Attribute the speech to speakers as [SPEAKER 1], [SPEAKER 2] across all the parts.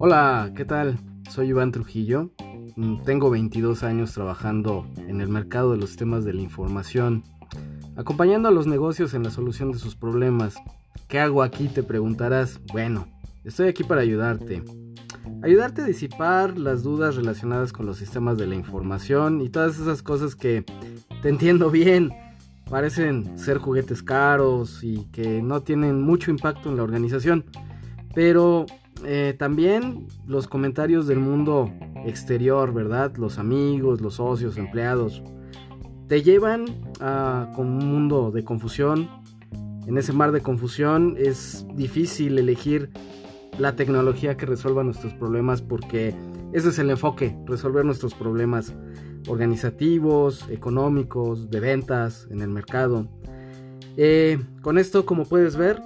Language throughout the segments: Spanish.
[SPEAKER 1] Hola, ¿qué tal? Soy Iván Trujillo. Mm, tengo 22 años trabajando en el mercado de los temas de la información, acompañando a los negocios en la solución de sus problemas. ¿Qué hago aquí? Te preguntarás. Bueno, estoy aquí para ayudarte. Ayudarte a disipar las dudas relacionadas con los sistemas de la información y todas esas cosas que te entiendo bien. Parecen ser juguetes caros y que no tienen mucho impacto en la organización. Pero eh, también los comentarios del mundo exterior, ¿verdad? Los amigos, los socios, empleados, te llevan a un mundo de confusión. En ese mar de confusión es difícil elegir la tecnología que resuelva nuestros problemas porque ese es el enfoque, resolver nuestros problemas organizativos, económicos, de ventas, en el mercado. Eh, con esto, como puedes ver,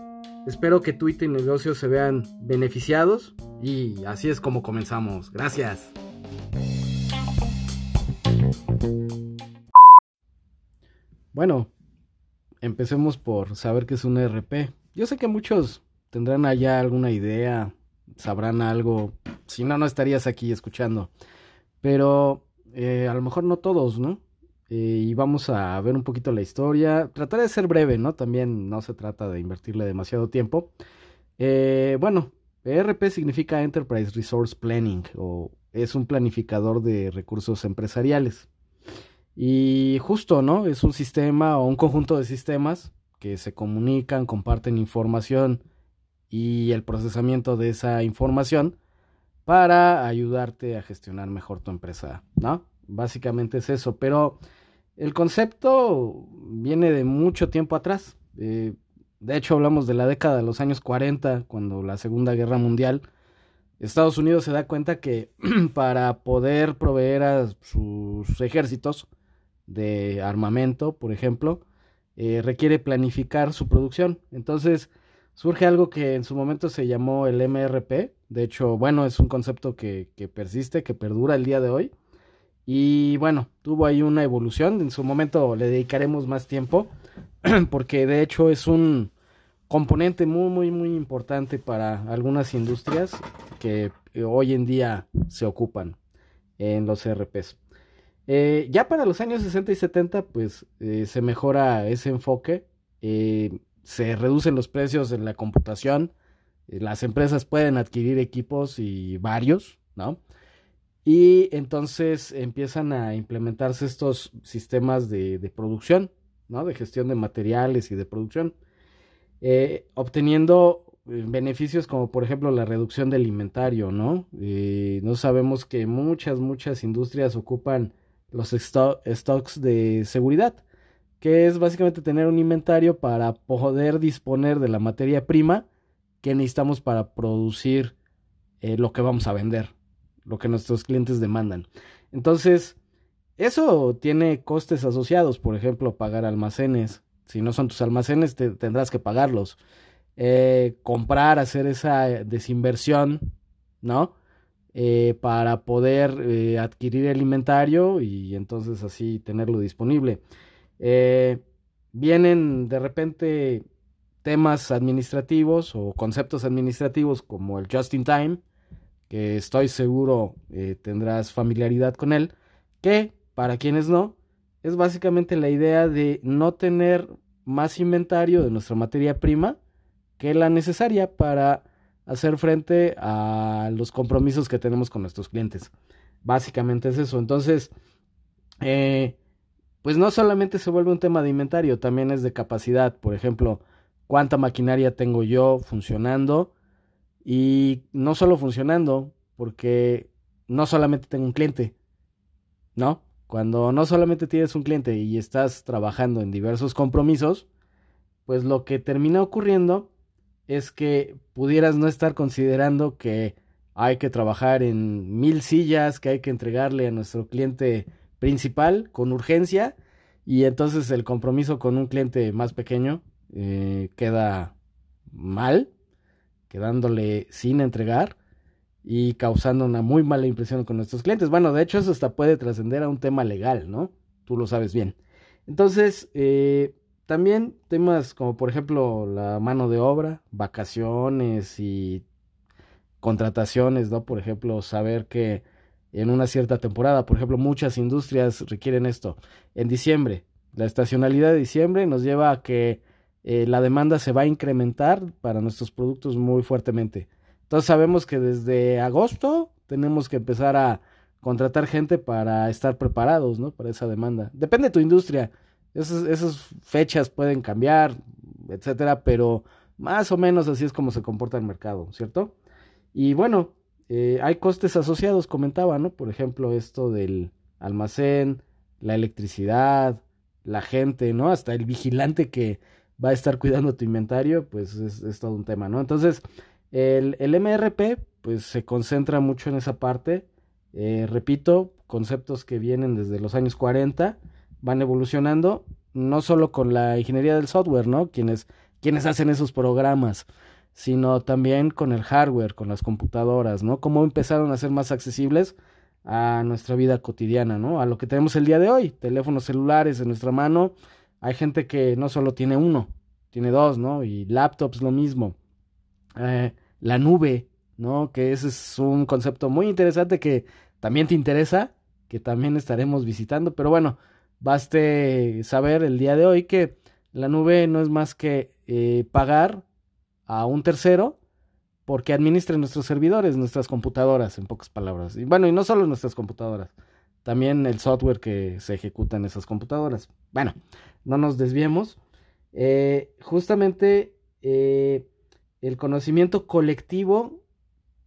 [SPEAKER 1] Espero que Twitter y negocios se vean beneficiados y así es como comenzamos. Gracias. Bueno, empecemos por saber qué es un ERP. Yo sé que muchos tendrán allá alguna idea, sabrán algo. Si no, no estarías aquí escuchando. Pero eh, a lo mejor no todos, ¿no? Eh, y vamos a ver un poquito la historia. Trataré de ser breve, ¿no? También no se trata de invertirle demasiado tiempo. Eh, bueno, ERP significa Enterprise Resource Planning o es un planificador de recursos empresariales. Y justo, ¿no? Es un sistema o un conjunto de sistemas que se comunican, comparten información y el procesamiento de esa información para ayudarte a gestionar mejor tu empresa, ¿no? Básicamente es eso, pero el concepto viene de mucho tiempo atrás. Eh, de hecho, hablamos de la década de los años 40, cuando la Segunda Guerra Mundial, Estados Unidos se da cuenta que para poder proveer a sus ejércitos de armamento, por ejemplo, eh, requiere planificar su producción. Entonces, surge algo que en su momento se llamó el MRP. De hecho, bueno, es un concepto que, que persiste, que perdura el día de hoy. Y bueno, tuvo ahí una evolución. En su momento le dedicaremos más tiempo. Porque de hecho es un componente muy, muy, muy importante para algunas industrias que hoy en día se ocupan en los ERPs. Eh, ya para los años 60 y 70, pues eh, se mejora ese enfoque. Eh, se reducen los precios en la computación. las empresas pueden adquirir equipos y varios, ¿no? Y entonces empiezan a implementarse estos sistemas de, producción, ¿no? De gestión de materiales y de producción, eh, obteniendo eh, beneficios como por ejemplo la reducción del inventario, ¿no? Eh, no sabemos que muchas, muchas industrias ocupan los stocks de seguridad, que es básicamente tener un inventario para poder disponer de la materia prima que necesitamos para producir lo que vamos a vender, lo que nuestros clientes demandan. Entonces, eso tiene costes asociados, por ejemplo, pagar almacenes. Si no son tus almacenes, te, tendrás que pagarlos. Eh, comprar, hacer esa desinversión, ¿no? Eh, para poder eh, adquirir el inventario y entonces así tenerlo disponible. Vienen de repente temas administrativos o conceptos administrativos como el just in time, que estoy seguro eh, tendrás familiaridad con él, que para quienes no, es básicamente la idea de no tener más inventario de nuestra materia prima que la necesaria para hacer frente a los compromisos que tenemos con nuestros clientes. Básicamente es eso. Entonces, eh, pues no solamente se vuelve un tema de inventario, también es de capacidad. Por ejemplo, cuánta maquinaria tengo yo funcionando, y no solo funcionando, porque no solamente tengo un cliente, ¿no? Cuando no solamente tienes un cliente y estás trabajando en diversos compromisos, pues lo que termina ocurriendo es que pudieras no estar considerando que hay que trabajar en mil sillas que hay que entregarle a nuestro cliente principal con urgencia y entonces el compromiso con un cliente más pequeño eh, queda mal quedándole sin entregar y causando una muy mala impresión con nuestros clientes. Bueno, de hecho eso hasta puede trascender a un tema legal, ¿no? Tú lo sabes bien. Entonces, eh, también temas como por ejemplo la mano de obra, vacaciones y contrataciones, ¿no? Por ejemplo, saber que en una cierta temporada, por ejemplo, muchas industrias requieren esto. En diciembre, la estacionalidad de diciembre nos lleva a que eh, la demanda se va a incrementar para nuestros productos muy fuertemente. Entonces sabemos que desde agosto tenemos que empezar a contratar gente para estar preparados, ¿no? Para esa demanda. Depende de tu industria. Esas, esas fechas pueden cambiar, etcétera, pero más o menos así es como se comporta el mercado, ¿cierto? Y bueno, eh, hay costes asociados, comentaba, ¿no? Por ejemplo, esto del almacén, la electricidad, la gente, ¿no? Hasta el vigilante que va a estar cuidando tu inventario, pues es, todo un tema, ¿no? Entonces, el, el, MRP, pues se concentra mucho en esa parte. Eh, repito, conceptos que vienen desde los años 40, van evolucionando, no solo con la ingeniería del software, ¿no? Quienes, quienes hacen esos programas sino también con el hardware, con las computadoras, ¿no? Cómo empezaron a ser más accesibles a nuestra vida cotidiana, ¿no? A lo que tenemos el día de hoy, teléfonos celulares en nuestra mano. Hay gente que no solo tiene uno, tiene dos, ¿no? Y laptops lo mismo. Eh, la nube, ¿no? Que ese es un concepto muy interesante que también te interesa, que también estaremos visitando. Pero bueno, baste saber el día de hoy que la nube no es más que eh, pagar a un tercero porque administre nuestros servidores, nuestras computadoras, en pocas palabras. Y bueno, y no solo nuestras computadoras, también el software que se ejecuta en esas computadoras. Bueno, no nos desviemos. Eh, justamente eh, el conocimiento colectivo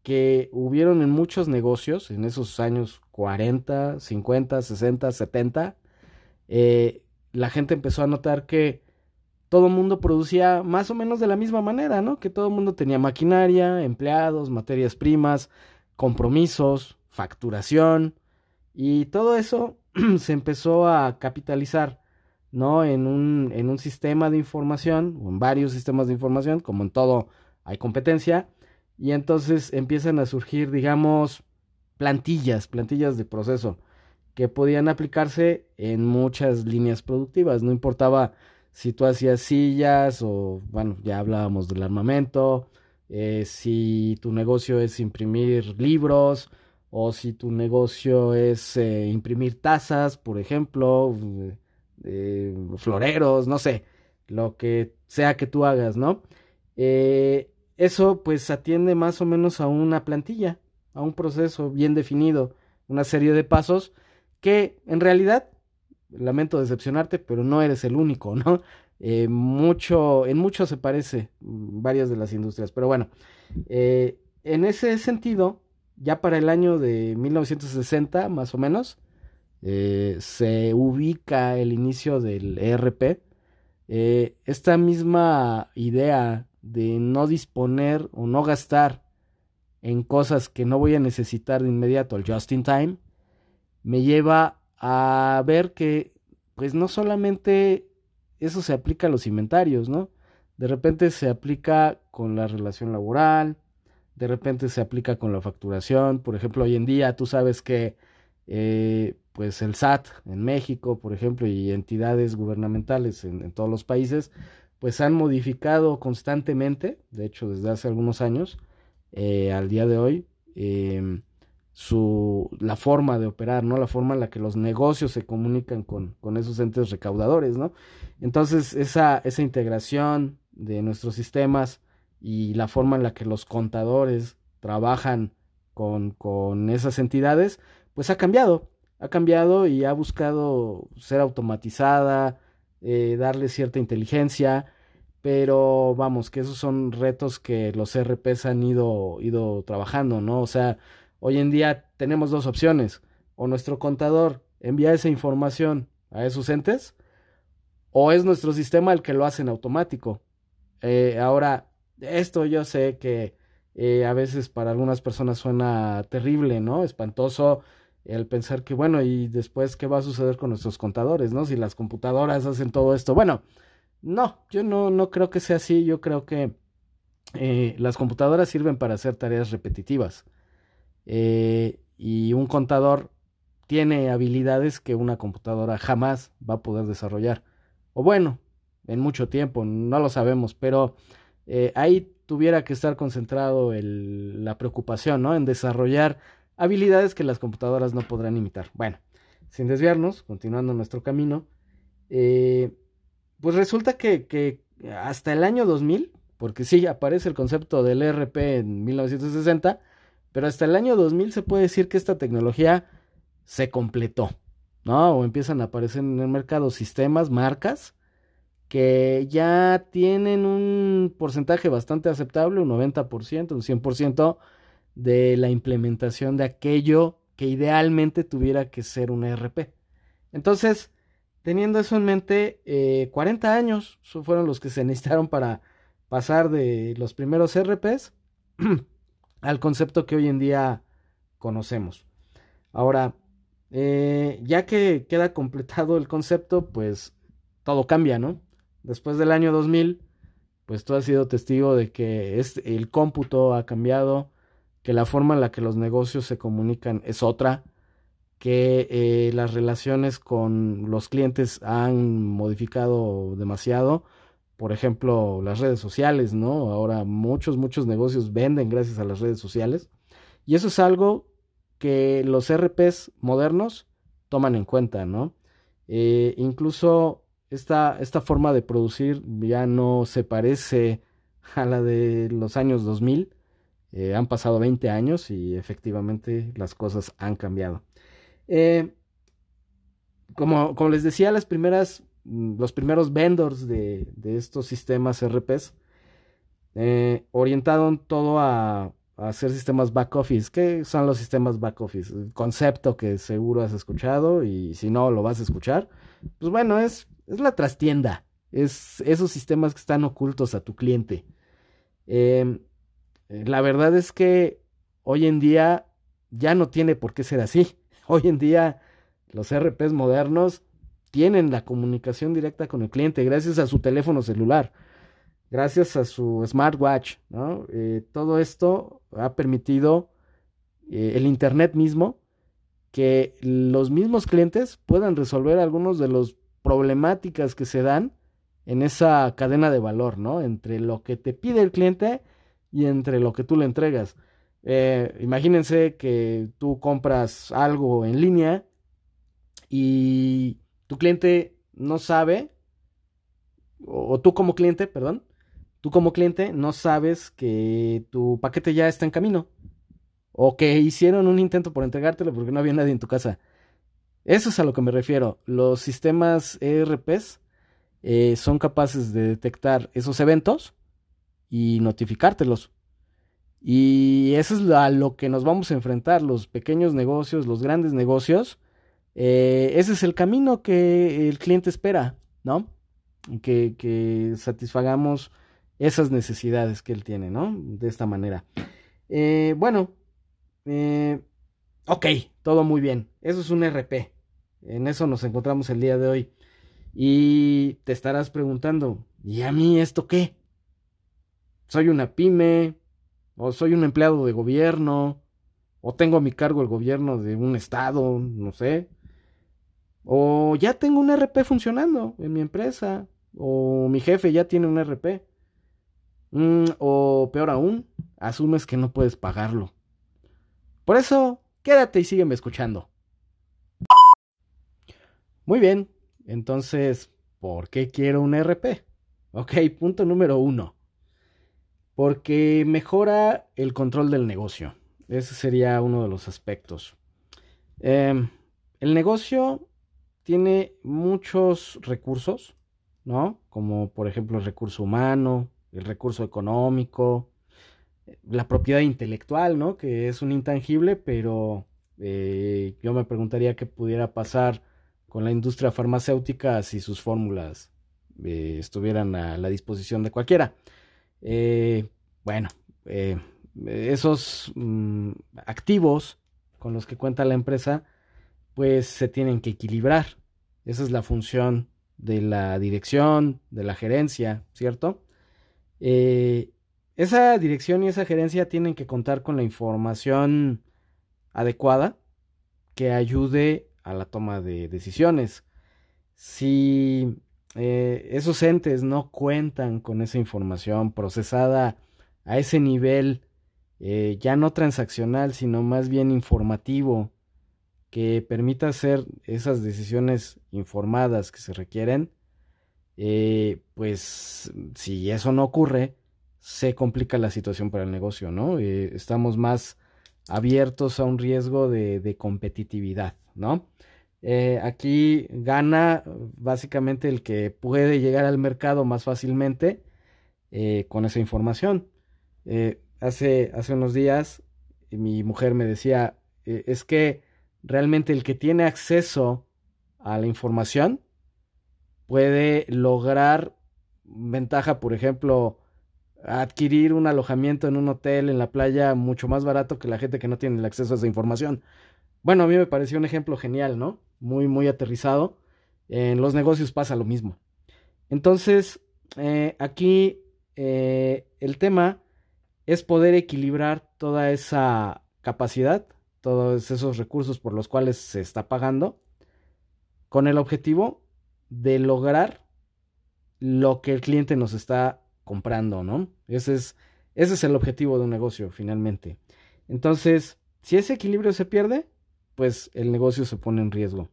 [SPEAKER 1] que hubieron en muchos negocios en esos años 40, 50, 60, 70, la gente empezó a notar que todo el mundo producía más o menos de la misma manera, ¿no? Que todo el mundo tenía maquinaria, empleados, materias primas, compromisos, facturación y todo eso se empezó a capitalizar, ¿no? En un, en un sistema de información o en varios sistemas de información, como en todo hay competencia, y entonces empiezan a surgir, digamos, plantillas, plantillas de proceso que podían aplicarse en muchas líneas productivas, no importaba si tú hacías sillas o, bueno, ya hablábamos del armamento, eh, si tu negocio es imprimir libros o si tu negocio es eh, imprimir tazas, por ejemplo, eh, floreros, no sé, lo que sea que tú hagas, ¿no? eso pues atiende más o menos a una plantilla, a un proceso bien definido, una serie de pasos que en realidad lamento decepcionarte, pero no eres el único, ¿no? Eh, mucho, en mucho se parece mm, varias de las industrias, pero bueno, eh, en ese sentido, ya para el año de 1960, más o menos, eh, se ubica el inicio del ERP. esta misma idea de no disponer o no gastar en cosas que no voy a necesitar de inmediato, el just in time, me lleva a ver que pues no solamente eso se aplica a los inventarios, ¿no? De repente se aplica con la relación laboral, de repente se aplica con la facturación, por ejemplo, hoy en día tú sabes que eh, pues el SAT en México, por ejemplo, y entidades gubernamentales en, todos los países, pues han modificado constantemente, de hecho desde hace algunos años, eh, al día de hoy, em, su, la forma de operar, ¿no? La forma en la que los negocios se comunican con, con esos entes recaudadores, ¿no? Entonces, esa, esa integración de nuestros sistemas y la forma en la que los contadores trabajan con, con esas entidades, pues ha cambiado, ha cambiado y ha buscado ser automatizada, eh, darle cierta inteligencia, pero vamos, que esos son retos que los RPs han ido, ido trabajando, ¿no? O sea, Hoy en día tenemos dos opciones. O nuestro contador envía esa información a esos entes, o es nuestro sistema el que lo hace en automático. Eh, ahora, esto yo sé que eh, a veces para algunas personas suena terrible, ¿no? Espantoso el pensar que, bueno, y después, ¿qué va a suceder con nuestros contadores, ¿no? Si las computadoras hacen todo esto. Bueno, no, yo no, no creo que sea así. Yo creo que eh, las computadoras sirven para hacer tareas repetitivas. Eh, y un contador tiene habilidades que una computadora jamás va a poder desarrollar. O bueno, en mucho tiempo, no lo sabemos, pero eh, ahí tuviera que estar concentrado la preocupación, ¿no? En desarrollar habilidades que las computadoras no podrán imitar. Bueno, sin desviarnos, continuando nuestro camino, eh, pues resulta que, que, hasta el año 2000, porque sí, aparece el concepto del ERP en 1960, pero hasta el año 2000 se puede decir que esta tecnología se completó, ¿no? O empiezan a aparecer en el mercado sistemas, marcas, que ya tienen un porcentaje bastante aceptable, un 90%, un 100% de la implementación de aquello que idealmente tuviera que ser un ERP. Entonces, teniendo eso en mente, 40 eh, años fueron los que se necesitaron para pasar de los primeros ERPs al concepto que hoy en día conocemos. Ahora, eh, ya que queda completado el concepto, pues todo cambia, ¿no? Después del año 2000, pues tú has sido testigo de que es, el cómputo ha cambiado, que la forma en la que los negocios se comunican es otra, que eh, las relaciones con los clientes han modificado demasiado. Por ejemplo, las redes sociales, ¿no? Ahora muchos, muchos negocios venden gracias a las redes sociales. Y eso es algo que los RPs modernos toman en cuenta, ¿no? Eh, incluso esta, esta forma de producir ya no se parece a la de los años 2000. Eh, han pasado 20 años y efectivamente las cosas han cambiado. Eh, como, como, les decía, las primeras, los primeros vendors de, estos sistemas RPs eh, orientaron todo a, hacer sistemas back office. ¿Qué son los sistemas back office? El concepto que seguro has escuchado y si no lo vas a escuchar. Pues bueno, es es la trastienda, es esos sistemas que están ocultos a tu cliente. Em, la verdad es que hoy en día ya no tiene por qué ser así. Hoy en día los RPs modernos tienen la comunicación directa con el cliente gracias a su teléfono celular, gracias a su smartwatch. ¿no? Eh, todo esto ha permitido eh, el Internet mismo que los mismos clientes puedan resolver algunos de los problemáticas que se dan en esa cadena de valor, ¿no? Entre lo que te pide el cliente y entre lo que tú le entregas. Eh, imagínense que tú compras algo en línea y tu cliente no sabe, o, tú como cliente, perdón, tú como cliente no sabes que tu paquete ya está en camino o que hicieron un intento por entregártelo porque no había nadie en tu casa. Eso es a lo que me refiero. Los sistemas ERPs eh, son capaces de detectar esos eventos y notificártelos. Y eso es a lo que nos vamos a enfrentar, los pequeños negocios, los grandes negocios. Eh, ese es el camino que el cliente espera, ¿no? Que, satisfagamos esas necesidades que él tiene, ¿no? De esta manera. Eh, bueno, ok, todo muy bien. Eso es un RP. En eso nos encontramos el día de hoy. Y te estarás preguntando, ¿y a mí esto qué? ¿Soy una pyme? ¿O soy un empleado de gobierno? ¿O tengo a mi cargo el gobierno de un estado? No sé. ¿O ya tengo un RP funcionando en mi empresa? ¿O mi jefe ya tiene un RP? Mm, o peor aún, asumes que no puedes pagarlo. Por eso, quédate y sígueme escuchando. Muy bien, entonces, ¿por qué quiero un RP? Ok, punto número uno. Porque mejora el control del negocio. Ese sería uno de los aspectos. Em, el negocio tiene muchos recursos, ¿no? Como por ejemplo el recurso humano, el recurso económico, la propiedad intelectual, ¿no? Que es un intangible, pero eh, yo me preguntaría qué pudiera pasar con la industria farmacéutica si sus fórmulas eh, estuvieran a la disposición de cualquiera. Eh, bueno, esos mm, activos con los que cuenta la empresa, pues se tienen que equilibrar. Esa es la función de la dirección, de la gerencia, ¿cierto? esa dirección y esa gerencia tienen que contar con la información adecuada que ayude a la toma de decisiones. Si eh, esos entes no cuentan con esa información procesada a ese nivel, eh, ya no transaccional, sino más bien informativo, que permita hacer esas decisiones informadas que se requieren, eh, pues si eso no ocurre, se complica la situación para el negocio, ¿no? estamos más abiertos a un riesgo de, competitividad, ¿no? Eh, aquí gana básicamente el que puede llegar al mercado más fácilmente eh, con esa información. Eh, hace, hace unos días mi mujer me decía, es que realmente el que tiene acceso a la información puede lograr ventaja, por ejemplo, adquirir un alojamiento en un hotel en la playa mucho más barato que la gente que no tiene el acceso a esa información. Bueno, a mí me pareció un ejemplo genial, ¿no? Muy, muy aterrizado. En los negocios pasa lo mismo. Entonces, eh, aquí eh, el tema es poder equilibrar toda esa capacidad, todos esos recursos por los cuales se está pagando, con el objetivo de lograr lo que el cliente nos está comprando, ¿no? Ese es, el objetivo de un negocio, finalmente. Entonces, si ese equilibrio se pierde, pues el negocio se pone en riesgo.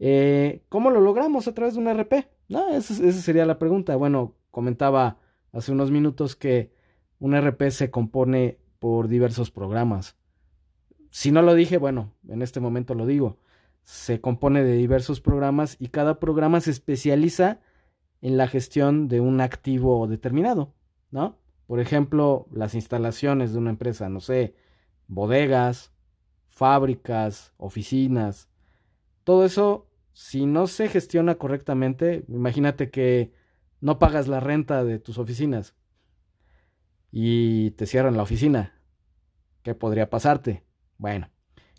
[SPEAKER 1] Eh, ¿Cómo lo logramos a través de un RP? No, esa, sería la pregunta. Bueno, comentaba hace unos minutos que un RP se compone por diversos programas. Si no lo dije, bueno, en este momento lo digo. Se compone de diversos programas y cada programa se especializa en la gestión de un activo determinado, ¿no? Por ejemplo, las instalaciones de una empresa, no sé, bodegas, fábricas, oficinas, todo eso, si no se gestiona correctamente, imagínate que no pagas la renta de tus oficinas y te cierran la oficina. ¿Qué podría pasarte? Bueno,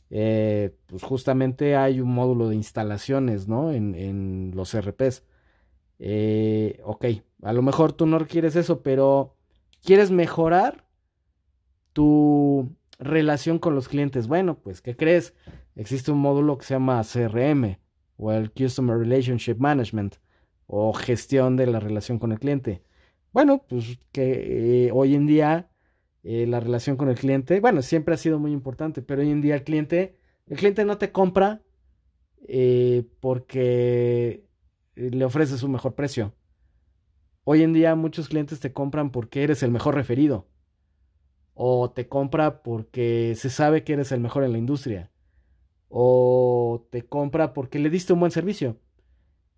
[SPEAKER 1] eh, pues justamente hay un módulo de instalaciones, ¿no? En, los RPs. Eh, ok, a lo mejor tú no quieres eso, pero quieres mejorar tu relación con los clientes. Bueno, pues, ¿qué crees? Existe un módulo que se llama CRM o el Customer Relationship Management o gestión de la relación con el cliente. Bueno, pues que eh, hoy en día eh, la relación con el cliente, bueno, siempre ha sido muy importante, pero hoy en día el cliente, el cliente no te compra eh, porque le ofreces un mejor precio. Hoy en día muchos clientes te compran porque eres el mejor referido o te compra porque se sabe que eres el mejor en la industria, o te compra porque le diste un buen servicio.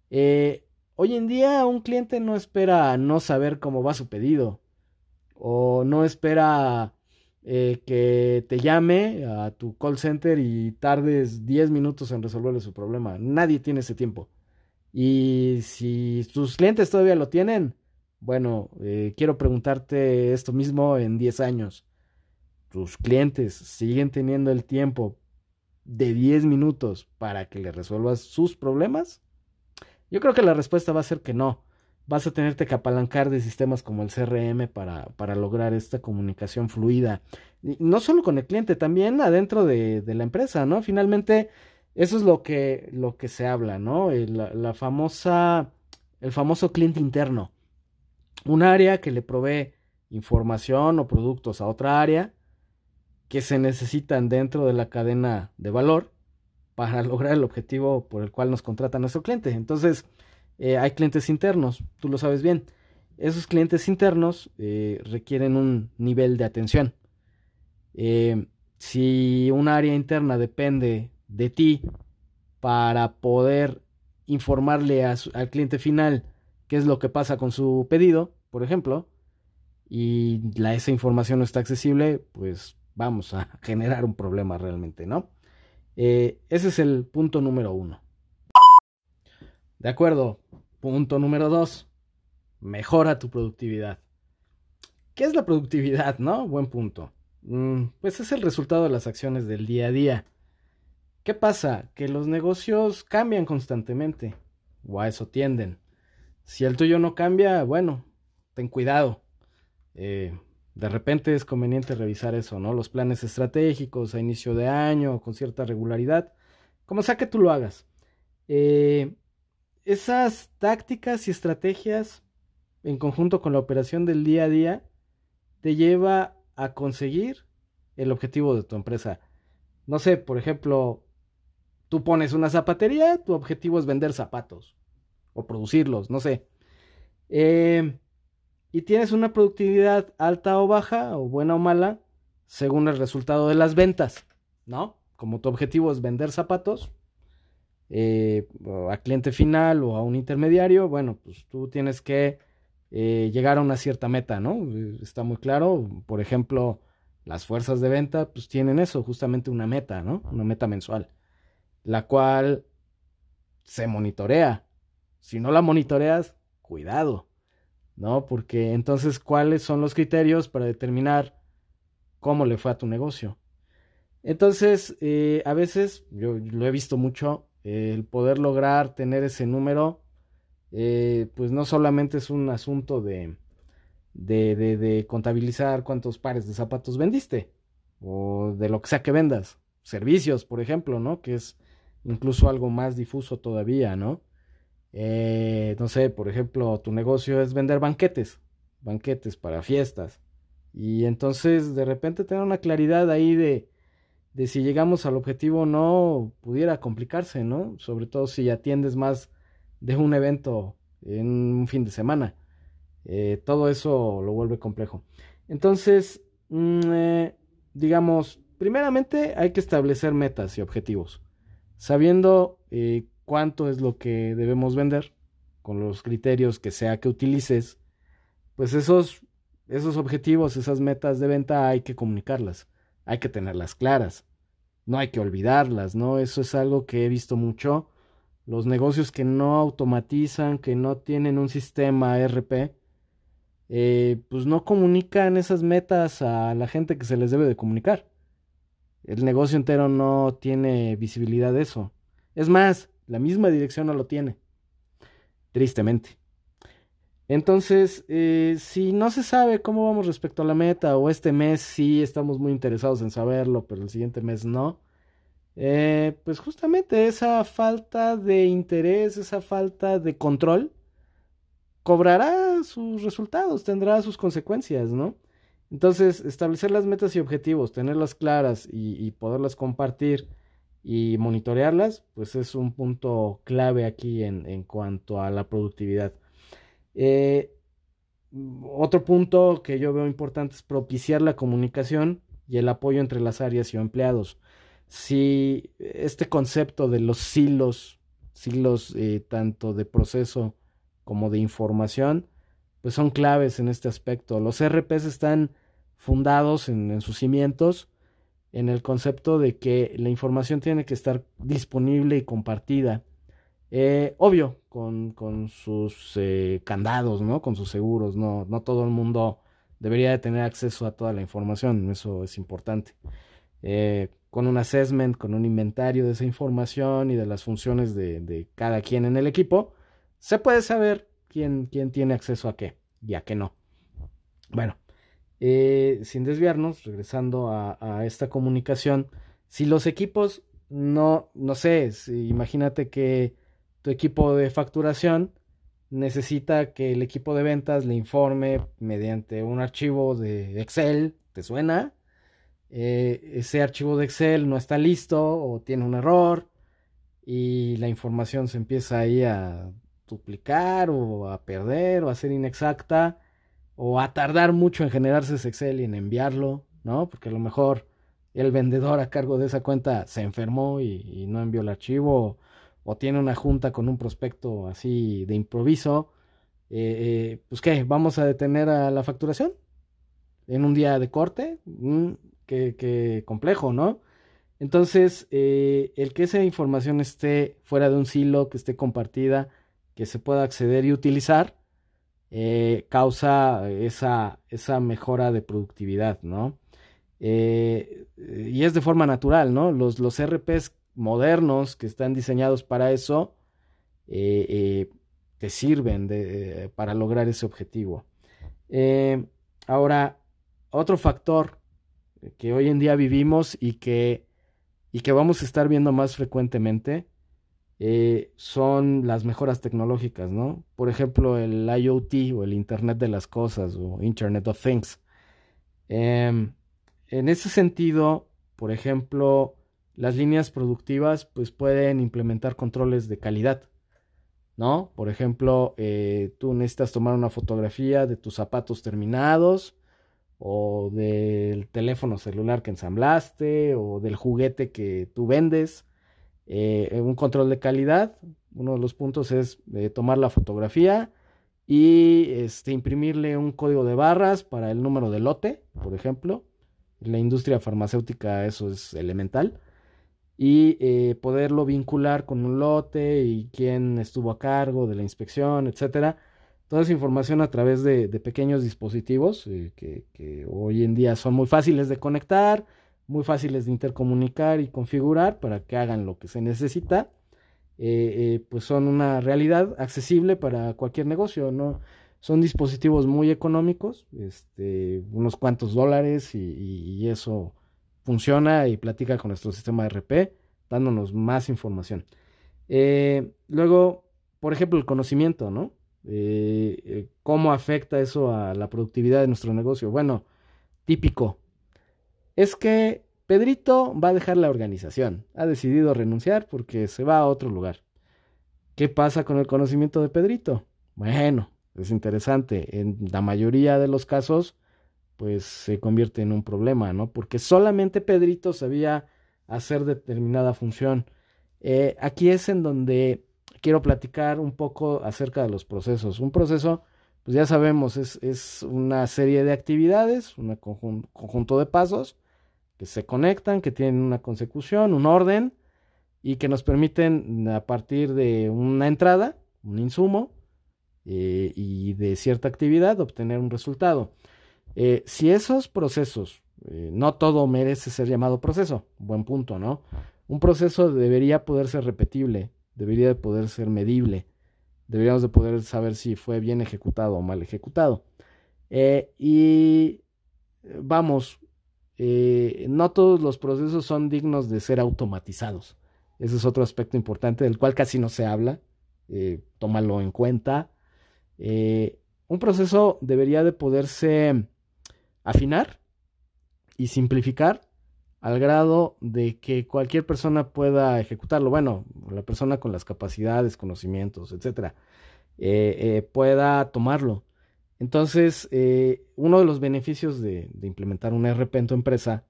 [SPEAKER 1] Eh, hoy en día un cliente no espera no saber cómo va su pedido, o no espera eh, que te llame a tu call center y tardes 10 minutos en resolverle su problema. Nadie tiene ese tiempo. Y si tus clientes todavía lo tienen, bueno, eh, quiero preguntarte esto mismo en 10 años tus clientes siguen teniendo el tiempo de 10 minutos para que le resuelvas sus problemas? Yo creo que la respuesta va a ser que no. Vas a tenerte que apalancar de sistemas como el CRM para, para lograr esta comunicación fluida. no solo con el cliente, también adentro de, la empresa, ¿no? Finalmente, eso es lo que, lo que se habla, ¿no? la famosa, el famoso cliente interno. Un área que le provee información o productos a otra área que se necesitan dentro de la cadena de valor para lograr el objetivo por el cual nos contrata nuestro cliente. Entonces, eh, hay clientes internos, tú lo sabes bien. Esos clientes internos eh, requieren un nivel de atención. Eh, si un área interna depende de ti para poder informarle al cliente final qué es lo que pasa con su pedido, por ejemplo, y esa información no está accesible, pues vamos a generar un problema realmente, ¿no? Ese es el punto número uno. De acuerdo, punto número dos, mejora tu productividad. ¿Qué es la productividad, no? Buen punto. Mm, pues es el resultado de las acciones del día a día. ¿Qué pasa? Que los negocios cambian constantemente, o a eso tienden. Si el tuyo no cambia, bueno, ten cuidado. Eh, de repente es conveniente revisar eso, ¿no? Los planes estratégicos a inicio de año, con cierta regularidad, como sea que tú lo hagas. Eh, esas tácticas y estrategias en conjunto con la operación del día a día te lleva a conseguir el objetivo de tu empresa. No sé, por ejemplo, tú pones una zapatería, tu objetivo es vender zapatos o producirlos, no sé. Eh, y tienes una productividad alta o baja, o buena o mala, según el resultado de las ventas, ¿no? Como tu objetivo es vender zapatos eh, a cliente final o a un intermediario, bueno, pues tú tienes que eh, llegar a una cierta meta, ¿no? Está muy claro, por ejemplo, las fuerzas de venta, pues tienen eso, justamente una meta, ¿no? Una meta mensual, la cual se monitorea. Si no la monitoreas, cuidado, ¿no? Porque entonces, ¿cuáles son los criterios para determinar cómo le fue a tu negocio? Entonces, eh, a veces, yo lo he visto mucho, el poder lograr tener ese número, eh, pues no solamente es un asunto de, de, de, contabilizar cuántos pares de zapatos vendiste, o de lo que sea que vendas, servicios, por ejemplo, ¿no? Que es incluso algo más difuso todavía, ¿no? Eh, no sé, por ejemplo, tu negocio es vender banquetes, banquetes para fiestas. Y entonces de repente tener una claridad ahí de, de si llegamos al objetivo o no, pudiera complicarse, ¿no? Sobre todo si atiendes más de un evento en un fin de semana. Eh, todo eso lo vuelve complejo. Entonces, mm, eh, digamos, primeramente hay que establecer metas y objetivos, sabiendo eh, cuánto es lo que debemos vender, con los criterios que sea que utilices, pues esos, esos objetivos, esas metas de venta hay que comunicarlas, hay que tenerlas claras, no hay que olvidarlas, ¿no? Eso es algo que he visto mucho. Los negocios que no automatizan, que no tienen un sistema RP, eh, pues no comunican esas metas a la gente que se les debe de comunicar. El negocio entero no tiene visibilidad de eso. Es más, la misma dirección no lo tiene. Tristemente. Entonces, eh, si no se sabe cómo vamos respecto a la meta, o este mes sí estamos muy interesados en saberlo, pero el siguiente mes no, eh, pues justamente esa falta de interés, esa falta de control, cobrará sus resultados, tendrá sus consecuencias, ¿no? Entonces, establecer las metas y objetivos, tenerlas claras y, poderlas compartir y monitorearlas, pues es un punto clave aquí en, en cuanto a la productividad. Eh, otro punto que yo veo importante es propiciar la comunicación y el apoyo entre las áreas y empleados. Si este concepto de los silos, silos eh, tanto de proceso como de información, pues son claves en este aspecto. Los RPs están fundados en, sus cimientos en el concepto de que la información tiene que estar disponible y compartida. Eh, obvio, con, con sus eh, candados, ¿no? Con sus seguros, no, no todo el mundo debería de tener acceso a toda la información, eso es importante. Eh, con un assessment, con un inventario de esa información y de las funciones de, de cada quien en el equipo, se puede saber quién, quién tiene acceso a qué y a qué no. Bueno, sin desviarnos, regresando a, esta comunicación, si los equipos no, no sé, imagínate que tu equipo de facturación necesita que el equipo de ventas le informe mediante un archivo de Excel, ¿te suena? Eh, ese archivo de Excel no está listo o tiene un error y la información se empieza ahí a duplicar o a perder o a ser inexacta o a tardar mucho en generarse ese Excel y en enviarlo, ¿no? Porque a lo mejor el vendedor a cargo de esa cuenta se enfermó y, no envió el archivo o, tiene una junta con un prospecto así de improviso. Eh, eh, pues qué, vamos a detener a la facturación en un día de corte, mm, qué, complejo, ¿no? Entonces, eh, el que esa información esté fuera de un silo, que esté compartida, que se pueda acceder y utilizar, causa esa, esa, mejora de productividad, ¿no? Y es de forma natural, ¿no? Los, los RPs modernos que están diseñados para eso eh, te sirven de, para lograr ese objetivo. ahora, otro factor que hoy en día vivimos y que, y que vamos a estar viendo más frecuentemente eh, son las mejoras tecnológicas, ¿no? Por ejemplo, el IoT o el Internet de las Cosas o Internet of Things. Em, en ese sentido, por ejemplo, las líneas productivas pues pueden implementar controles de calidad, ¿no? Por ejemplo, eh, tú necesitas tomar una fotografía de tus zapatos terminados o del teléfono celular que ensamblaste o del juguete que tú vendes. Eh, un control de calidad, uno de los puntos es eh, tomar la fotografía y este, imprimirle un código de barras para el número de lote, por ejemplo. En la industria farmacéutica eso es elemental. Y eh, poderlo vincular con un lote y quién estuvo a cargo de la inspección, etcétera toda esa información a través de, pequeños dispositivos eh, que, hoy en día son muy fáciles de conectar, muy fáciles de intercomunicar y configurar para que hagan lo que se necesita, eh, pues son una realidad accesible para cualquier negocio, ¿no? Son dispositivos muy económicos, este, unos cuantos dólares y eso funciona y platica con nuestro sistema RP, dándonos más información. luego, por ejemplo, el conocimiento, ¿no? Eh, eh, ¿Cómo afecta eso a la productividad de nuestro negocio? Bueno, típico. Es que Pedrito va a dejar la organización. Ha decidido renunciar porque se va a otro lugar. ¿Qué pasa con el conocimiento de Pedrito? Bueno, es interesante. En la mayoría de los casos, pues se convierte en un problema, ¿no? Porque solamente Pedrito sabía hacer determinada función. Eh, aquí es en donde quiero platicar un poco acerca de los procesos. Un proceso, pues ya sabemos, es, una serie de actividades, un conjunto de pasos que se conectan, que tienen una consecución, un orden y que nos permiten a partir de una entrada, un insumo eh, y de cierta actividad obtener un resultado. Eh, si esos procesos, eh, no todo merece ser llamado proceso, buen punto, ¿no? Un proceso debería poder ser repetible, debería de poder ser medible, deberíamos de poder saber si fue bien ejecutado o mal ejecutado. Eh, y vamos, no todos los procesos son dignos de ser automatizados. Ese es otro aspecto importante del cual casi no se habla. Tómalo en cuenta. un proceso debería de poderse afinar y simplificar al grado de que cualquier persona pueda ejecutarlo. Bueno, la persona con las capacidades, conocimientos, etcétera, eh, eh, pueda tomarlo. Entonces, eh, uno de los beneficios de, implementar un RP en tu empresa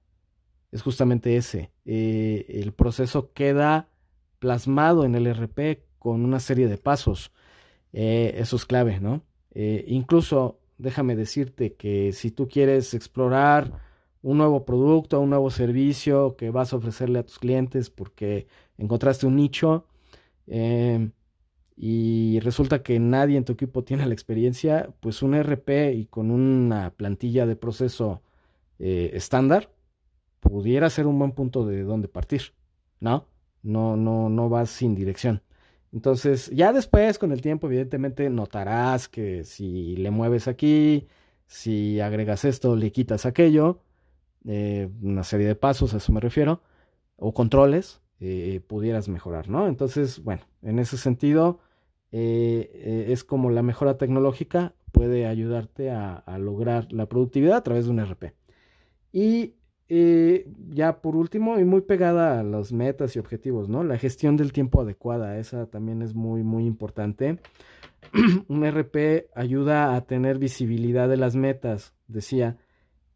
[SPEAKER 1] es justamente ese. el proceso queda plasmado en el RP con una serie de pasos. eso es clave, ¿no? incluso, déjame decirte que si tú quieres explorar un nuevo producto, un nuevo servicio que vas a ofrecerle a tus clientes porque encontraste un nicho em, y resulta que nadie en tu equipo tiene la experiencia, pues un RP y con una plantilla de proceso eh, estándar pudiera ser un buen punto de donde partir, ¿no? No, no, no vas sin dirección. Entonces, ya después, con el tiempo, evidentemente notarás que si le mueves aquí, si agregas esto, le quitas aquello, eh, una serie de pasos, a eso me refiero, o controles, eh, pudieras mejorar, ¿no? Entonces, bueno, en ese sentido, eh, es como la mejora tecnológica puede ayudarte a, lograr la productividad a través de un RP. Y ya por último, y muy pegada a los metas y objetivos, ¿no? La gestión del tiempo adecuada, esa también es muy, muy importante. un RP ayuda a tener visibilidad de las metas, decía,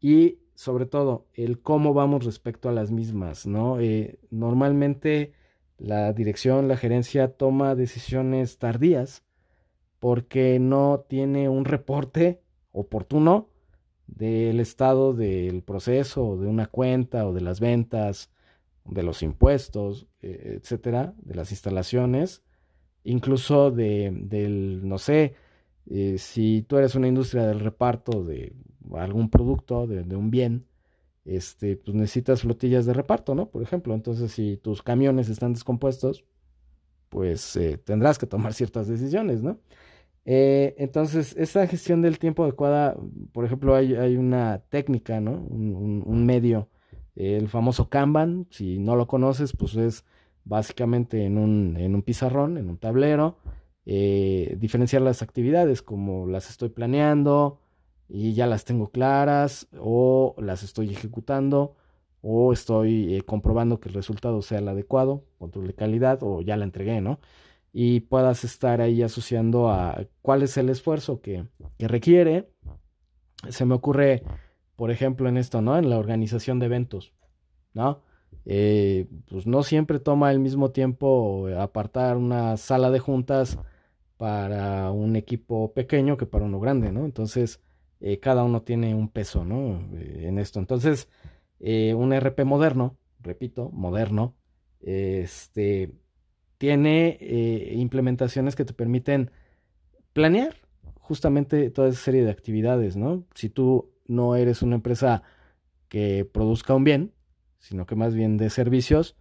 [SPEAKER 1] y sobre todo el cómo vamos respecto a las mismas, ¿no? Eh, normalmente la dirección, la gerencia toma decisiones tardías porque no tiene un reporte oportuno del estado del proceso, de una cuenta o de las ventas, de los impuestos, eh, etcétera, de las instalaciones, incluso de, del, no sé, eh, si tú eres una industria del reparto de algún producto, de, un bien, este, pues necesitas flotillas de reparto, ¿no? Por ejemplo, entonces si tus camiones están descompuestos, pues eh, tendrás que tomar ciertas decisiones, ¿no? Eh, entonces, esa gestión del tiempo adecuada, por ejemplo, hay, una técnica, ¿no? Un, medio, el famoso Kanban, si no lo conoces, pues es básicamente en un, en un pizarrón, en un tablero, eh, diferenciar las actividades como las estoy planeando y ya las tengo claras o las estoy ejecutando o estoy eh, comprobando que el resultado sea el adecuado, control de calidad o ya la entregué, ¿no? Y puedas estar ahí asociando a cuál es el esfuerzo que, que requiere. Se me ocurre, por ejemplo, en esto, ¿no? En la organización de eventos, ¿no? Eh, pues no siempre toma el mismo tiempo apartar una sala de juntas para un equipo pequeño que para uno grande, ¿no? Entonces, eh, cada uno tiene un peso, ¿no? Eh, en esto. Entonces, un RP moderno, repito, moderno, este, tiene implementaciones que te permiten planear justamente toda esa serie de actividades, ¿no? Si tú no eres una empresa que produzca un bien, sino que más bien de servicios,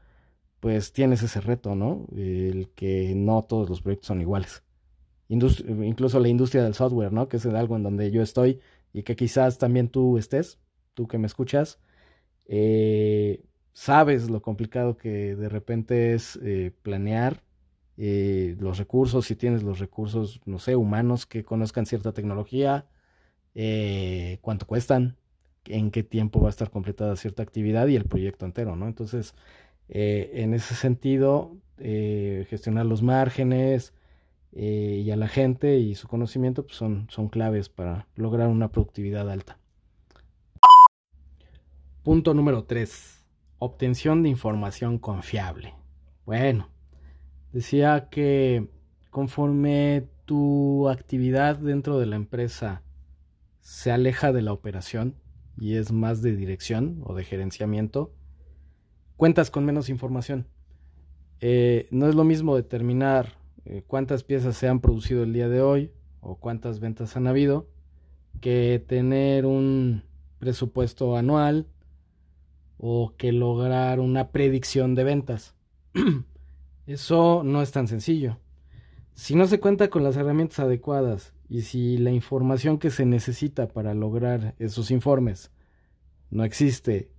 [SPEAKER 1] pues tienes ese reto, ¿no? El que no todos los proyectos son iguales. incluso la industria del software, ¿no? Que es algo en donde yo estoy y que quizás también tú estés, tú que me escuchas, eh, sabes lo complicado que de repente es eh, planear eh, los recursos, si tienes los recursos, no sé, humanos que conozcan cierta tecnología, cuánto cuestan, en qué tiempo va a estar completada cierta actividad y el proyecto entero, ¿no? Entonces, eh, en ese sentido, eh, gestionar los márgenes eh, y a la gente y su conocimiento pues son, son claves para lograr una productividad alta. Punto número 3. Obtención de información confiable. Bueno, decía que conforme tu actividad dentro de la empresa se aleja de la operación, y es más de dirección o de gerenciamiento, cuentas con menos información. Eh, no es lo mismo determinar eh, cuántas piezas se han producido el día de hoy o cuántas ventas han habido que tener un presupuesto anual o que lograr una predicción de ventas. Eso no es tan sencillo. Si no se cuenta con las herramientas adecuadas y si la información que se necesita para lograr esos informes no existe,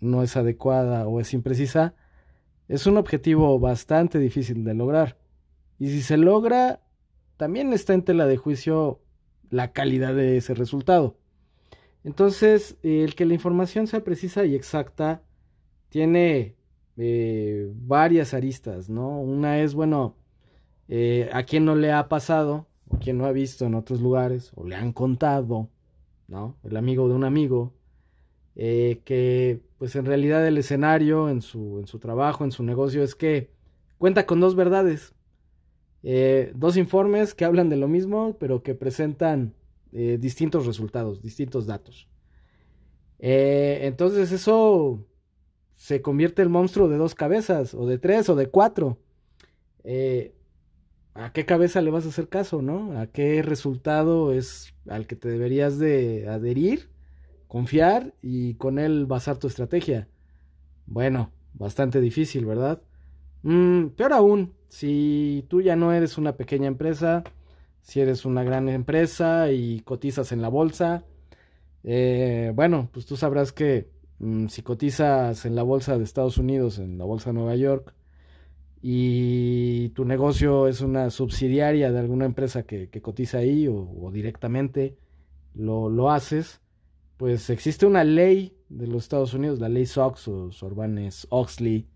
[SPEAKER 1] no es adecuada o es imprecisa, es un objetivo bastante difícil de lograr. Y si se logra, también está en tela de juicio la calidad de ese resultado. Entonces, el que la información sea precisa y exacta tiene eh, varias aristas, ¿no? Una es, bueno, eh, a quien no le ha pasado o quien no ha visto en otros lugares o le han contado, ¿no? El amigo de un amigo, eh, que pues en realidad el escenario en su, en su trabajo, en su negocio es que cuenta con dos verdades, dos informes que hablan de lo mismo, pero que presentan eh, distintos resultados, distintos datos. entonces eso se convierte el monstruo de dos cabezas, o de tres, o de cuatro. ¿a qué cabeza le vas a hacer caso, no? ¿A qué resultado es al que te deberías de adherir, confiar y con él basar tu estrategia? Bueno, bastante difícil, ¿verdad? Mm, peor aún, si tú ya no eres una pequeña empresa, si eres una gran empresa y cotizas en la bolsa, eh, bueno, pues tú sabrás que mm, si cotizas en la bolsa de Estados Unidos, en la bolsa de Nueva York, y tu negocio es una subsidiaria de alguna empresa que, cotiza ahí o, directamente lo, lo, haces, pues existe una ley de los Estados Unidos, la ley SOX o Sorbanes-Oxley,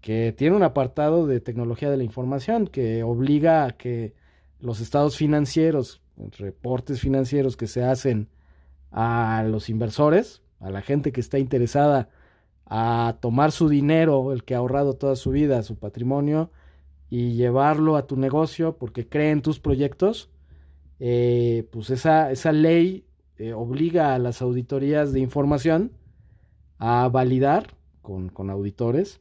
[SPEAKER 1] que tiene un apartado de tecnología de la información que obliga a que los estados financieros, reportes financieros que se hacen a los inversores, a la gente que está interesada a tomar su dinero, el que ha ahorrado toda su vida, su patrimonio, y llevarlo a tu negocio porque cree en tus proyectos, eh, pues esa, esa ley eh, obliga a las auditorías de información a validar con, auditores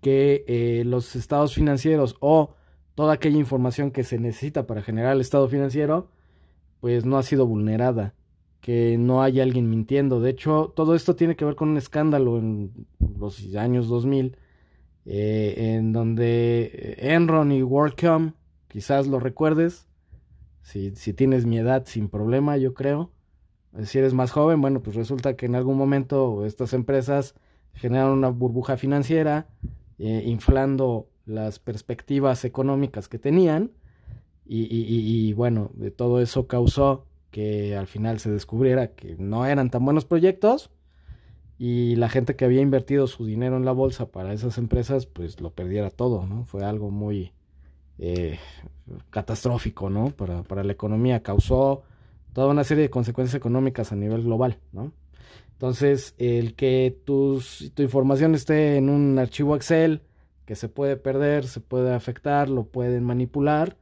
[SPEAKER 1] que eh, los estados financieros o toda aquella información que se necesita para generar el estado financiero, pues no ha sido vulnerada que no haya alguien mintiendo. De hecho, todo esto tiene que ver con un escándalo en los años 2000, eh, en donde Enron y WorldCom, quizás lo recuerdes, si, si tienes mi edad sin problema, yo creo. Si eres más joven, bueno, pues resulta que en algún momento estas empresas generaron una burbuja financiera eh, inflando las perspectivas económicas que tenían y, bueno, de todo eso causó que al final se descubriera que no eran tan buenos proyectos y la gente que había invertido su dinero en la bolsa para esas empresas pues lo perdiera todo, ¿no? Fue algo muy eh, catastrófico, ¿no? Para, para la economía, causó toda una serie de consecuencias económicas a nivel global, ¿no? Entonces, el que tus, tu información esté en un archivo Excel que se puede perder, se puede afectar, lo pueden manipular,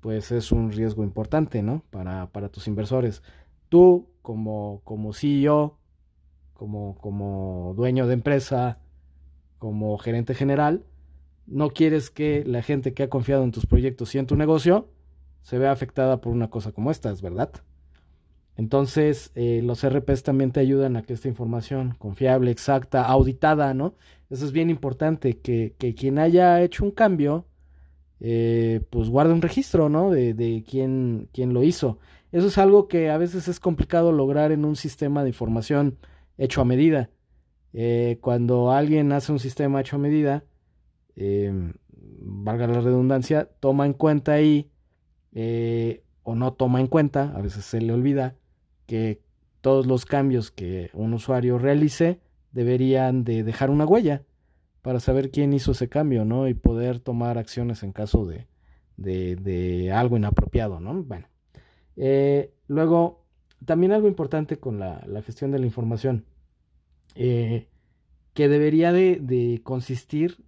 [SPEAKER 1] pues es un riesgo importante, ¿no? Para, para tus inversores. Tú, como, como CEO, como, como dueño de empresa, como gerente general, no quieres que la gente que ha confiado en tus proyectos y en tu negocio se vea afectada por una cosa como esta, ¿verdad? Entonces, eh, los RPs también te ayudan a que esta información confiable, exacta, auditada, ¿no? Eso es bien importante, que, que quien haya hecho un cambio, eh, pues guarde un registro, ¿no? De, de quién, quién, lo hizo. Eso es algo que a veces es complicado lograr en un sistema de información hecho a medida. Eh, cuando alguien hace un sistema hecho a medida, valga la redundancia, toma en cuenta ahí, o no toma en cuenta, a veces se le olvida, que todos los cambios que un usuario realice deberían de dejar una huella para saber quién hizo ese cambio, ¿no? Y poder tomar acciones en caso de, de, algo inapropiado, ¿no? Bueno. Eh, luego, también algo importante con la, gestión de la información, eh, que debería de, consistir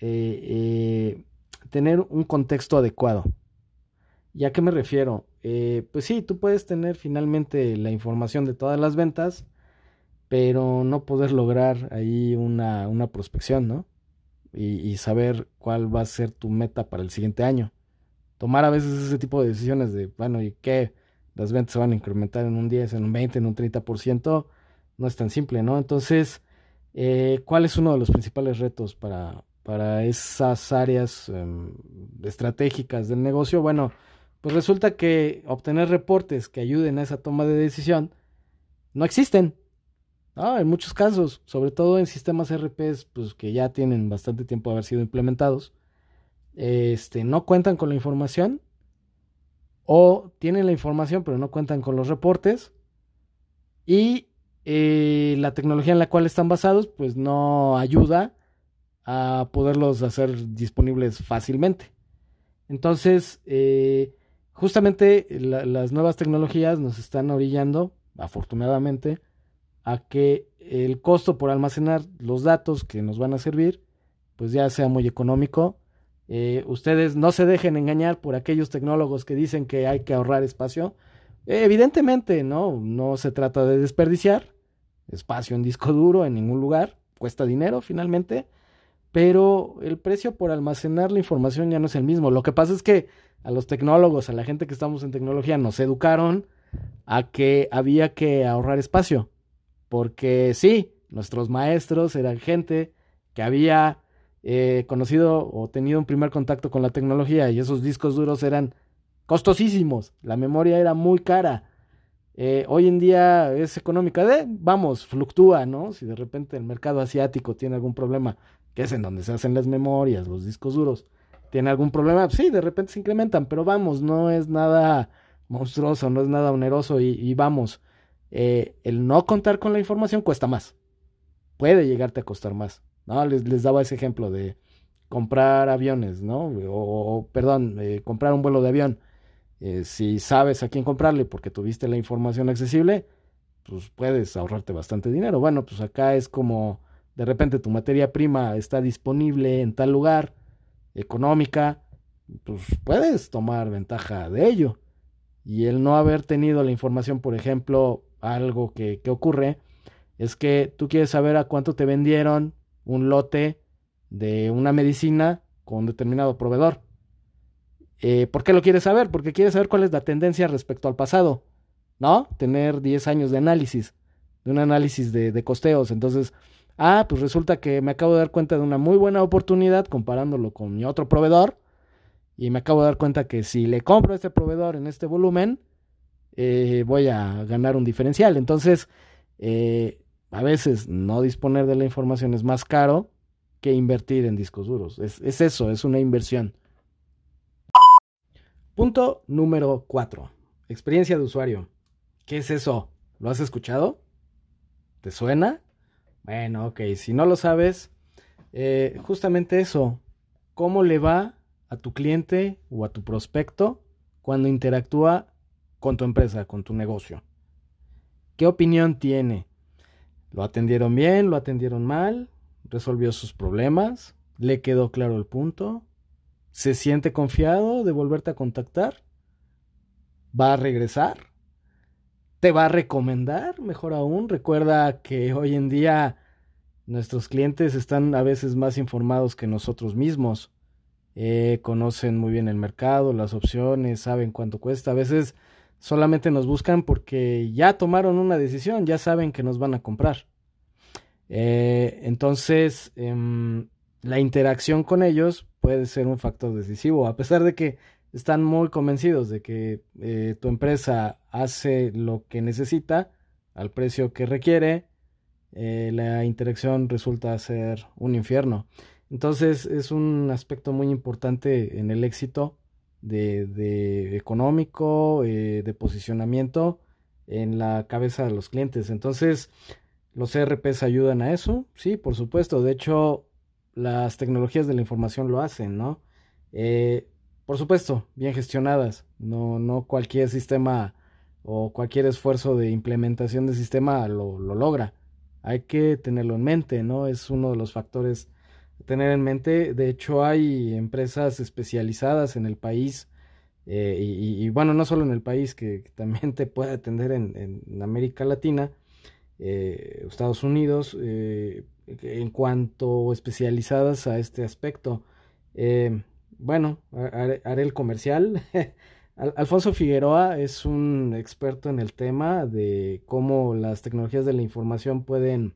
[SPEAKER 1] eh, tener un contexto adecuado. ¿Y a qué me refiero? Eh, pues sí, tú puedes tener finalmente la información de todas las ventas, pero no poder lograr ahí una, una prospección, ¿no? Y, saber cuál va a ser tu meta para el siguiente año. Tomar a veces ese tipo de decisiones de, bueno, ¿y qué? Las ventas se van a incrementar en un 10, en un 20, en un 30%, no es tan simple, ¿no? Entonces, eh, ¿cuál es uno de los principales retos para, para esas áreas em, estratégicas del negocio? Bueno, pues resulta que obtener reportes que ayuden a esa toma de decisión no existen. en muchos casos, sobre todo en sistemas RPs pues, que ya tienen bastante tiempo de haber sido implementados, este, no cuentan con la información o tienen la información pero no cuentan con los reportes y eh, la tecnología en la cual están basados pues no ayuda a poderlos hacer disponibles fácilmente. Entonces, eh, justamente las nuevas tecnologías nos están orillando, afortunadamente, a que el costo por almacenar los datos que nos van a servir, pues ya sea muy económico. Eh, ustedes no se dejen engañar por aquellos tecnólogos que dicen que hay que ahorrar espacio. evidentemente, no, no se trata de desperdiciar espacio en disco duro en ningún lugar, cuesta dinero finalmente, pero el precio por almacenar la información ya no es el mismo. Lo que pasa es que a los tecnólogos, a la gente que estamos en tecnología, nos educaron a que había que ahorrar espacio. Porque sí, nuestros maestros eran gente que había eh, conocido o tenido un primer contacto con la tecnología y esos discos duros eran costosísimos, la memoria era muy cara. Eh, hoy en día es económica, de, vamos, fluctúa, ¿no? Si de repente el mercado asiático tiene algún problema, que es en donde se hacen las memorias, los discos duros, tiene algún problema, sí, de repente se incrementan, pero vamos, no es nada monstruoso, no es nada oneroso y, vamos, eh, el no contar con la información cuesta más, puede llegarte a costar más, ¿no? Les, daba ese ejemplo de comprar aviones, ¿no? O, perdón, eh, comprar un vuelo de avión. Eh, si sabes a quién comprarle porque tuviste la información accesible, pues puedes ahorrarte bastante dinero. Bueno, pues acá es como de repente tu materia prima está disponible en tal lugar, económica, pues puedes tomar ventaja de ello. Y el no haber tenido la información, por ejemplo, algo que, ocurre, es que tú quieres saber a cuánto te vendieron un lote de una medicina con un determinado proveedor. Eh, ¿Por qué lo quieres saber? Porque quieres saber cuál es la tendencia respecto al pasado, ¿no? Tener 10 años de análisis, de un análisis de, de costeos. Entonces, Ah, pues resulta que me acabo de dar cuenta de una muy buena oportunidad comparándolo con mi otro proveedor. Y me acabo de dar cuenta que si le compro a este proveedor en este volumen, eh, voy a ganar un diferencial. Entonces, eh, a veces no disponer de la información es más caro que invertir en discos duros. Es, es eso, es una inversión. Punto número 4. Experiencia de usuario. ¿Qué es eso? ¿Lo has escuchado? ¿Te suena? Bueno, ok, si no lo sabes, eh, justamente eso, ¿cómo le va a tu cliente o a tu prospecto cuando interactúa con tu empresa, con tu negocio? ¿Qué opinión tiene? ¿Lo atendieron bien? ¿Lo atendieron mal? ¿Resolvió sus problemas? ¿Le quedó claro el punto? ¿Se siente confiado de volverte a contactar? ¿Va a regresar? ¿Te va a recomendar? Mejor aún, recuerda que hoy en día nuestros clientes están a veces más informados que nosotros mismos. Eh, conocen muy bien el mercado, las opciones, saben cuánto cuesta. A veces solamente nos buscan porque ya tomaron una decisión, ya saben que nos van a comprar. Eh, entonces, em, la interacción con ellos puede ser un factor decisivo, a pesar de que están muy convencidos de que eh, tu empresa hace lo que necesita al precio que requiere, eh, la interacción resulta ser un infierno. Entonces es un aspecto muy importante en el éxito de, económico, de posicionamiento en la cabeza de los clientes. Entonces, los ERPs ayudan a eso, sí, por supuesto. De hecho, las tecnologías de la información lo hacen, ¿no? Eh, por supuesto, bien gestionadas. No, no cualquier sistema o cualquier esfuerzo de implementación de sistema lo, logra. Hay que tenerlo en mente, ¿no? Es uno de los factores a tener en mente. De hecho, hay empresas especializadas en el país. Eh, y, bueno, no solo en el país, que, también te puede atender en, en América Latina, eh, Estados Unidos eh, en cuanto especializadas a este aspecto. Eh, bueno, haré, el comercial. Alfonso Figueroa es un experto en el tema de cómo las tecnologías de la información pueden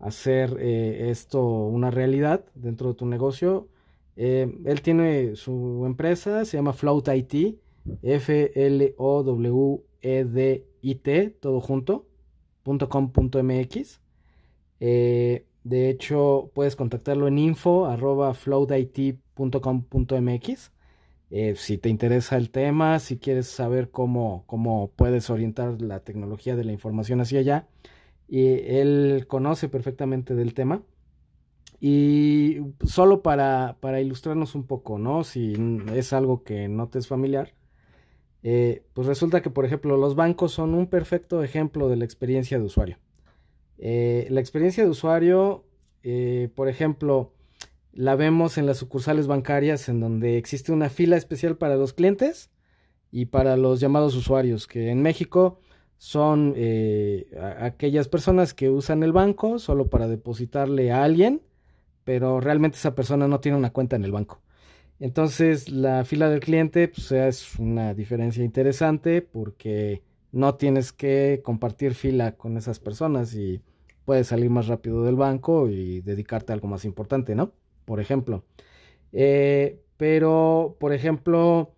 [SPEAKER 1] hacer esto una realidad dentro de tu negocio. él tiene su empresa, se llama Float IT, F-L-O-W-E-D-I-T, todo junto .com.mx. Eh, de hecho, puedes contactarlo en info arroba eh, si te interesa el tema, si quieres saber cómo, cómo puedes orientar la tecnología de la información hacia allá. Y él conoce perfectamente del tema. Y solo para, para ilustrarnos un poco, ¿no? Si es algo que no te es familiar, eh, pues resulta que, por ejemplo, los bancos son un perfecto ejemplo de la experiencia de usuario. Eh, la experiencia de usuario, por ejemplo, la vemos en las sucursales bancarias en donde existe una fila especial para los clientes y para los llamados usuarios, que en México son aquellas personas que usan el banco solo para depositarle a alguien, pero realmente esa persona no tiene una cuenta en el banco. Entonces la fila del cliente pues, es una diferencia interesante porque no tienes que compartir fila con esas personas y puedes salir más rápido del banco y dedicarte a algo más importante, ¿no? Por ejemplo. Eh, pero, por ejemplo,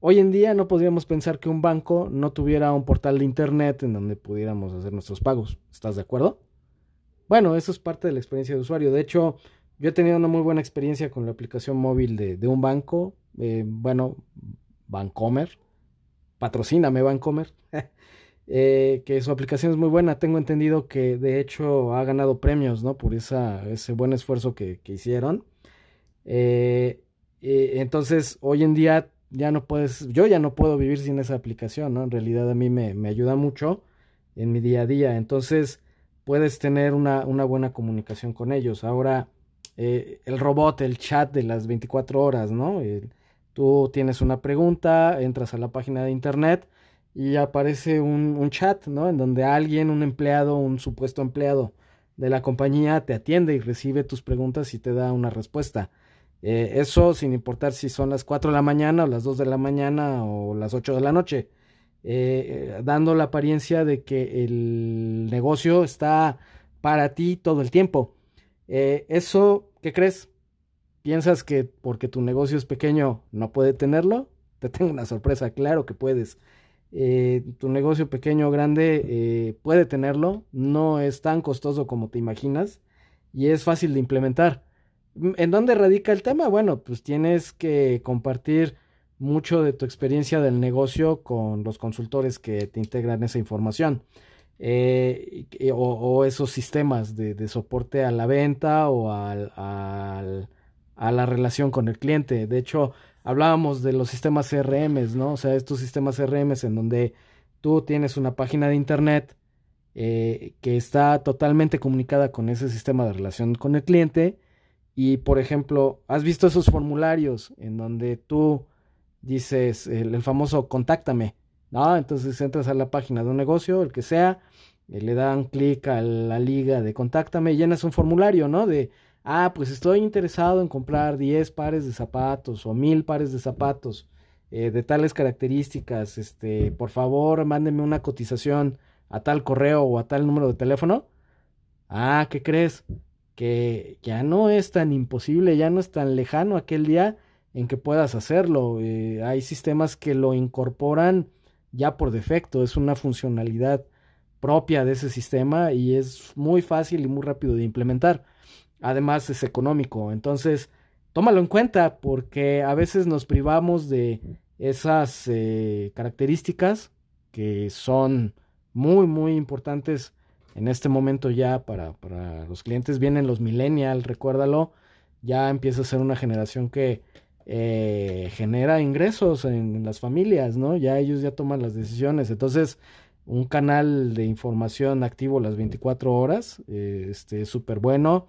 [SPEAKER 1] hoy en día no podríamos pensar que un banco no tuviera un portal de internet en donde pudiéramos hacer nuestros pagos. ¿Estás de acuerdo? Bueno, eso es parte de la experiencia de usuario. De hecho, yo he tenido una muy buena experiencia con la aplicación móvil de, un banco, eh, bueno, Bancomer, patrocíname Bancomer, eh, que su aplicación es muy buena. Tengo entendido que de hecho ha ganado premios, ¿no? Por esa, ese buen esfuerzo que, hicieron. Eh, entonces, hoy en día ya no puedes, yo ya no puedo vivir sin esa aplicación, ¿no? En realidad a mí me, ayuda mucho en mi día a día. Entonces, puedes tener una, buena comunicación con ellos. Ahora, eh, el robot, el chat de las 24 horas, ¿no? tú tienes una pregunta, entras a la página de internet y aparece un, chat, ¿no? En donde alguien, un empleado, un supuesto empleado de la compañía te atiende y recibe tus preguntas y te da una respuesta. Eh, eso sin importar si son las 4 de la mañana o las 2 de la mañana o las 8 de la noche. Eh, dando la apariencia de que el negocio está para ti todo el tiempo. Eh, eso, ¿qué crees? ¿Piensas que porque tu negocio es pequeño no puede tenerlo? Te tengo una sorpresa, claro que puedes. Eh, tu negocio pequeño o grande eh, puede tenerlo, no es tan costoso como te imaginas y es fácil de implementar. ¿En dónde radica el tema? Bueno, pues tienes que compartir mucho de tu experiencia del negocio con los consultores que te integran esa información. Eh, o, esos sistemas de, soporte a la venta o al, a la relación con el cliente. De hecho, hablábamos de los sistemas CRMs, ¿no? O sea, estos sistemas CRMs en donde tú tienes una página de internet eh, que está totalmente comunicada con ese sistema de relación con el cliente. Y, por ejemplo, ¿has visto esos formularios en donde tú dices el, famoso contáctame? ¿No? Entonces entras a la página de un negocio, el que sea, eh, le dan clic a la liga de contáctame y llenas un formulario, ¿no? De, ah, pues estoy interesado en comprar 10 pares de zapatos o 1000 pares de zapatos eh, de tales características, este, por favor, mándeme una cotización a tal correo o a tal número de teléfono. Ah, ¿qué crees? Que ya no es tan imposible, ya no es tan lejano aquel día en que puedas hacerlo. Eh, hay sistemas que lo incorporan ya por defecto, es una funcionalidad propia de ese sistema y es muy fácil y muy rápido de implementar. Además es económico, entonces tómalo en cuenta porque a veces nos privamos de esas eh, características que son muy muy importantes en este momento ya para, para los clientes. Vienen los millennials, recuérdalo, ya empieza a ser una generación que eh, genera ingresos en las familias, ¿no? Ya ellos ya toman las decisiones. Entonces, un canal de información activo las 24 horas, eh, este, es súper bueno.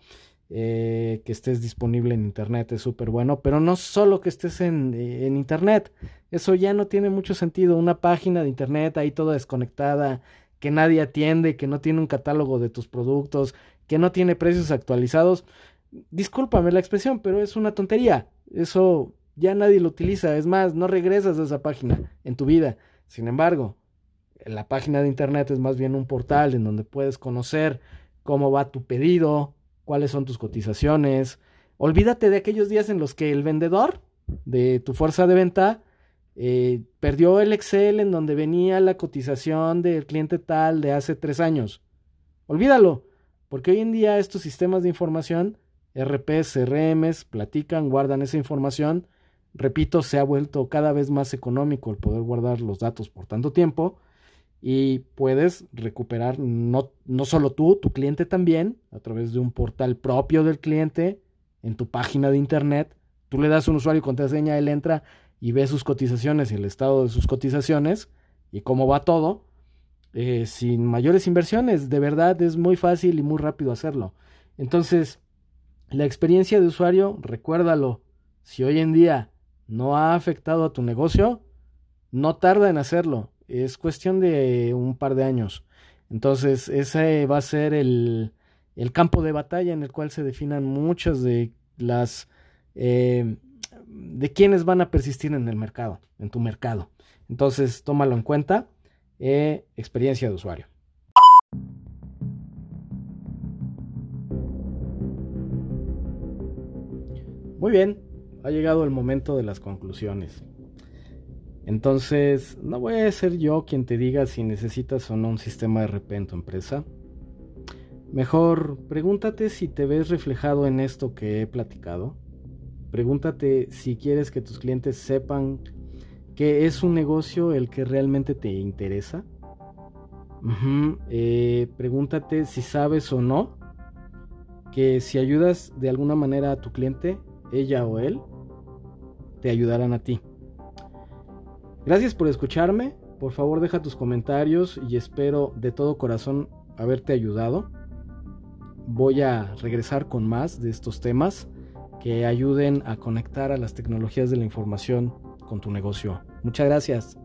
[SPEAKER 1] Eh, que estés disponible en internet es súper bueno, pero no solo que estés en, en, internet, eso ya no tiene mucho sentido. Una página de internet ahí toda desconectada, que nadie atiende, que no tiene un catálogo de tus productos, que no tiene precios actualizados. Discúlpame la expresión, pero es una tontería. Eso ya nadie lo utiliza. Es más, no regresas a esa página en tu vida. Sin embargo, la página de internet es más bien un portal en donde puedes conocer cómo va tu pedido, cuáles son tus cotizaciones. Olvídate de aquellos días en los que el vendedor de tu fuerza de venta eh, perdió el Excel en donde venía la cotización del cliente tal de hace tres años. Olvídalo, porque hoy en día estos sistemas de información, RPs, CRMs, platican, guardan esa información. Repito, se ha vuelto cada vez más económico el poder guardar los datos por tanto tiempo y puedes recuperar no, no solo tú, tu cliente también, a través de un portal propio del cliente en tu página de internet. Tú le das un usuario y contraseña, él entra y ve sus cotizaciones y el estado de sus cotizaciones y cómo va todo. Eh, sin mayores inversiones, de verdad es muy fácil y muy rápido hacerlo. Entonces, la experiencia de usuario, recuérdalo, si hoy en día no ha afectado a tu negocio, no tarda en hacerlo es cuestión de un par de años. Entonces, ese va a ser el, campo de batalla en el cual se definan muchas de las... Eh, de quienes van a persistir en el mercado, en tu mercado. Entonces, tómalo en cuenta. Eh, experiencia de usuario. Muy bien, ha llegado el momento de las conclusiones. Entonces, no voy a ser yo quien te diga si necesitas o no un sistema de RP en tu empresa. Mejor pregúntate si te ves reflejado en esto que he platicado. Pregúntate si quieres que tus clientes sepan que es un negocio el que realmente te interesa. Eh, pregúntate si sabes o no que si ayudas de alguna manera a tu cliente, ella o él, te ayudarán a ti. Gracias por escucharme. Por favor deja tus comentarios y espero de todo corazón haberte ayudado. Voy a regresar con más de estos temas que ayuden a conectar a las tecnologías de la información con tu negocio. Muchas gracias.